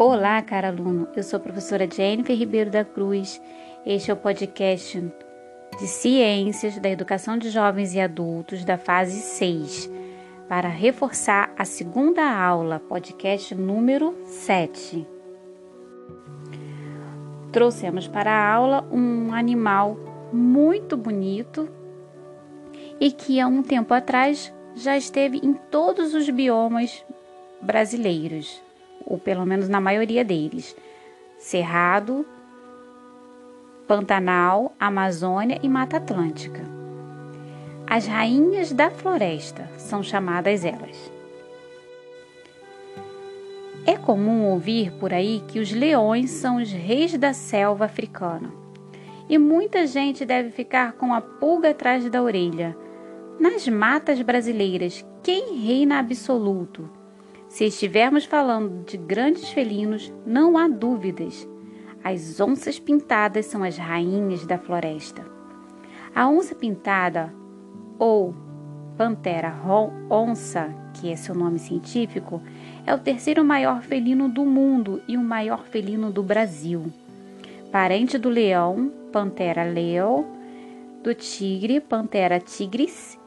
Olá, cara aluno. Eu sou a professora Jennifer Ribeiro da Cruz. Este é o podcast de Ciências da Educação de Jovens e Adultos da fase 6, para reforçar a segunda aula, podcast número 7. Trouxemos para a aula um animal muito bonito e que há um tempo atrás já esteve em todos os biomas brasileiros ou pelo menos na maioria deles: Cerrado, Pantanal, Amazônia e Mata Atlântica. As rainhas da floresta são chamadas elas. É comum ouvir por aí que os leões são os reis da selva africana. E muita gente deve ficar com a pulga atrás da orelha. Nas matas brasileiras, quem reina absoluto? Se estivermos falando de grandes felinos, não há dúvidas. As onças pintadas são as rainhas da floresta. A onça pintada, ou Pantera onça, que é seu nome científico, é o terceiro maior felino do mundo e o maior felino do Brasil. Parente do leão, Pantera leo, do tigre, Pantera tigris,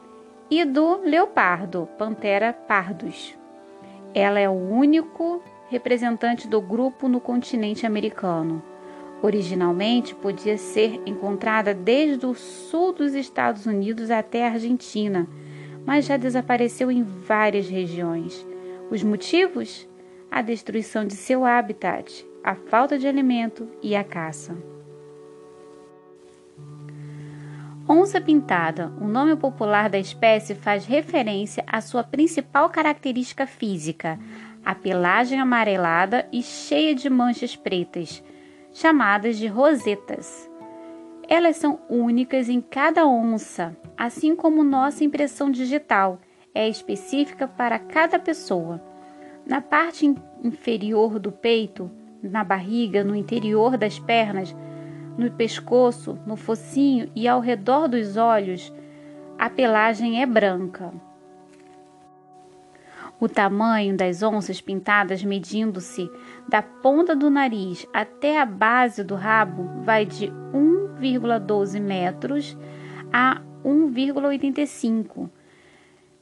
e do leopardo, Pantera pardus. Ela é o único representante do grupo no continente americano. Originalmente podia ser encontrada desde o sul dos Estados Unidos até a Argentina, mas já desapareceu em várias regiões. Os motivos? A destruição de seu habitat, a falta de alimento e a caça. Onça pintada, o nome popular da espécie faz referência à sua principal característica física, a pelagem amarelada e cheia de manchas pretas, chamadas de rosetas. Elas são únicas em cada onça, assim como nossa impressão digital é específica para cada pessoa. Na parte inferior do peito, na barriga, no interior das pernas, no pescoço, no focinho e ao redor dos olhos, a pelagem é branca. O tamanho das onças pintadas, medindo-se da ponta do nariz até a base do rabo, vai de 1,12 metros a 1,85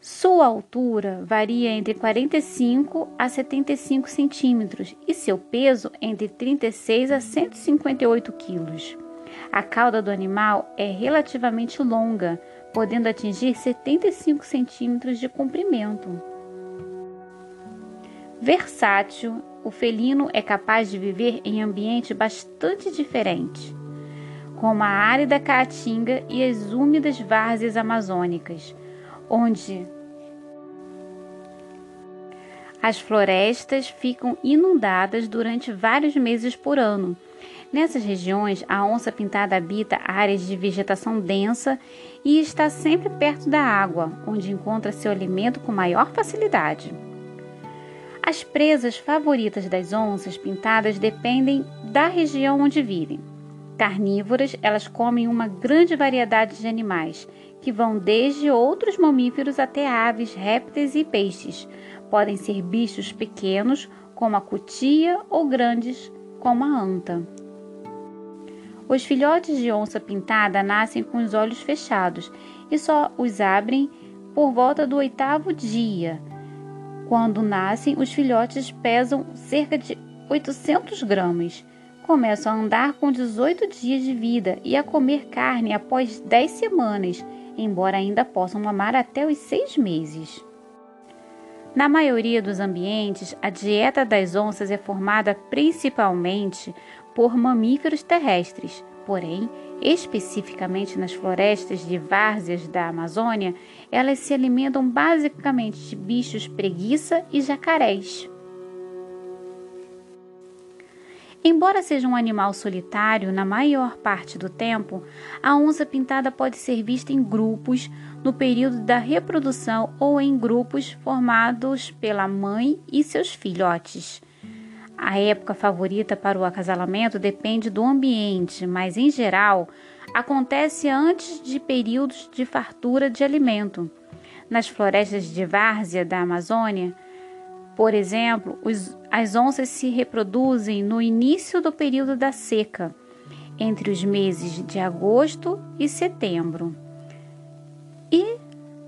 sua altura varia entre 45 a 75 centímetros e seu peso entre 36 a 158 quilos. A cauda do animal é relativamente longa, podendo atingir 75 centímetros de comprimento. Versátil, o felino é capaz de viver em ambiente bastante diferente, como a árida caatinga e as úmidas várzeas amazônicas onde as florestas ficam inundadas durante vários meses por ano. Nessas regiões, a onça pintada habita áreas de vegetação densa e está sempre perto da água, onde encontra seu alimento com maior facilidade. As presas favoritas das onças pintadas dependem da região onde vivem. Carnívoras, elas comem uma grande variedade de animais, que vão desde outros mamíferos até aves, répteis e peixes. Podem ser bichos pequenos, como a cutia, ou grandes, como a anta. Os filhotes de onça pintada nascem com os olhos fechados e só os abrem por volta do oitavo dia. Quando nascem, os filhotes pesam cerca de 800 gramas. Começam a andar com 18 dias de vida e a comer carne após 10 semanas embora ainda possam mamar até os seis meses. Na maioria dos ambientes, a dieta das onças é formada principalmente por mamíferos terrestres, porém, especificamente nas florestas de várzeas da Amazônia, elas se alimentam basicamente de bichos preguiça e jacarés. Embora seja um animal solitário na maior parte do tempo, a onça pintada pode ser vista em grupos no período da reprodução ou em grupos formados pela mãe e seus filhotes. A época favorita para o acasalamento depende do ambiente, mas em geral acontece antes de períodos de fartura de alimento. Nas florestas de várzea da Amazônia, Por exemplo, os, as onças se reproduzem no início do período da seca, entre os meses de agosto e setembro. E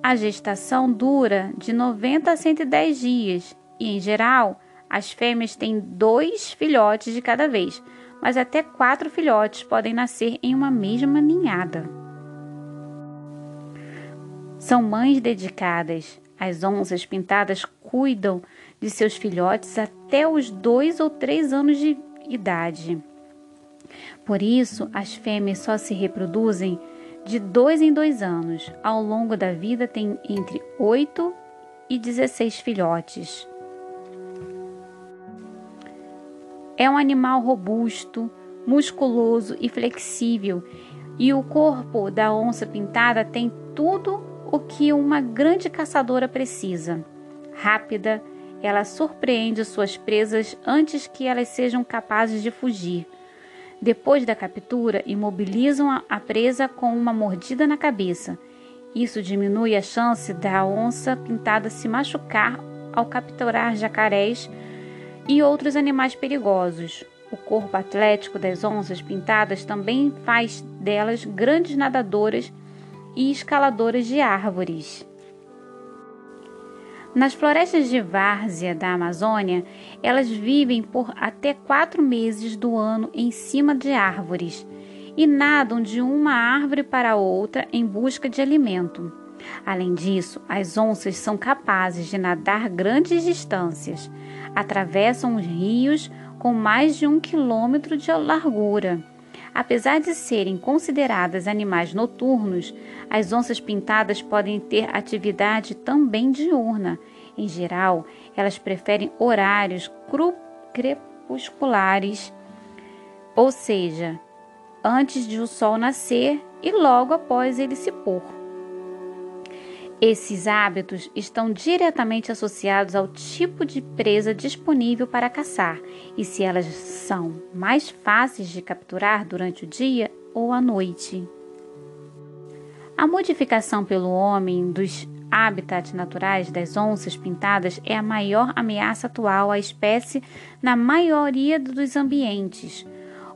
a gestação dura de 90 a 110 dias e, em geral, as fêmeas têm dois filhotes de cada vez, mas até quatro filhotes podem nascer em uma mesma ninhada. São mães dedicadas. As onças pintadas cuidam de seus filhotes até os dois ou três anos de idade. Por isso, as fêmeas só se reproduzem de dois em dois anos. Ao longo da vida, tem entre 8 e 16 filhotes. É um animal robusto, musculoso e flexível, e o corpo da onça pintada tem tudo o que uma grande caçadora precisa. Rápida, ela surpreende suas presas antes que elas sejam capazes de fugir. Depois da captura, imobilizam a presa com uma mordida na cabeça. Isso diminui a chance da onça pintada se machucar ao capturar jacarés e outros animais perigosos. O corpo atlético das onças pintadas também faz delas grandes nadadoras e escaladoras de árvores. Nas florestas de várzea da Amazônia, elas vivem por até quatro meses do ano em cima de árvores e nadam de uma árvore para outra em busca de alimento. Além disso, as onças são capazes de nadar grandes distâncias, atravessam os rios com mais de um quilômetro de largura Apesar de serem consideradas animais noturnos, as onças pintadas podem ter atividade também diurna. Em geral, elas preferem horários crepusculares, ou seja, antes de o sol nascer e logo após ele se pôr. Esses hábitos estão diretamente associados ao tipo de presa disponível para caçar e se elas são mais fáceis de capturar durante o dia ou a noite. A modificação pelo homem dos habitats naturais das onças pintadas é a maior ameaça atual à espécie na maioria dos ambientes.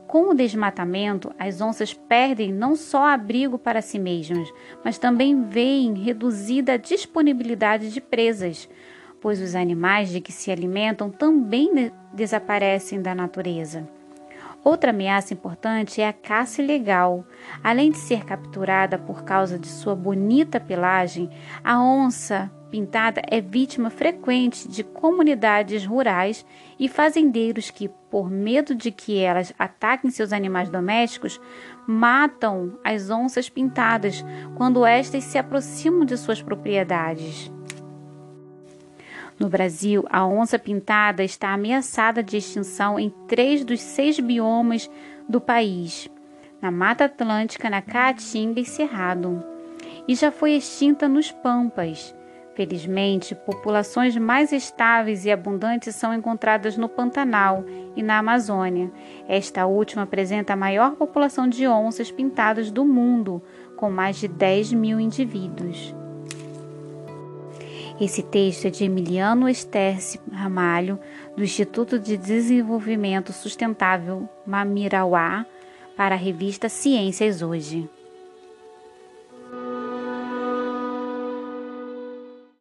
Com o desmatamento, as onças perdem não só abrigo para si mesmas, mas também veem reduzida a disponibilidade de presas, pois os animais de que se alimentam também desaparecem da natureza. Outra ameaça importante é a caça ilegal. Além de ser capturada por causa de sua bonita pelagem, a onça pintada é vítima frequente de comunidades rurais e fazendeiros que, por medo de que elas ataquem seus animais domésticos, matam as onças pintadas quando estas se aproximam de suas propriedades. No Brasil, a onça pintada está ameaçada de extinção em três dos seis biomas do país: na Mata Atlântica, na Caatinga e Cerrado, e já foi extinta nos Pampas. Felizmente, populações mais estáveis e abundantes são encontradas no Pantanal e na Amazônia. Esta última apresenta a maior população de onças pintadas do mundo, com mais de 10 mil indivíduos. Esse texto é de Emiliano Esterce Ramalho, do Instituto de Desenvolvimento Sustentável Mamirauá, para a revista Ciências Hoje.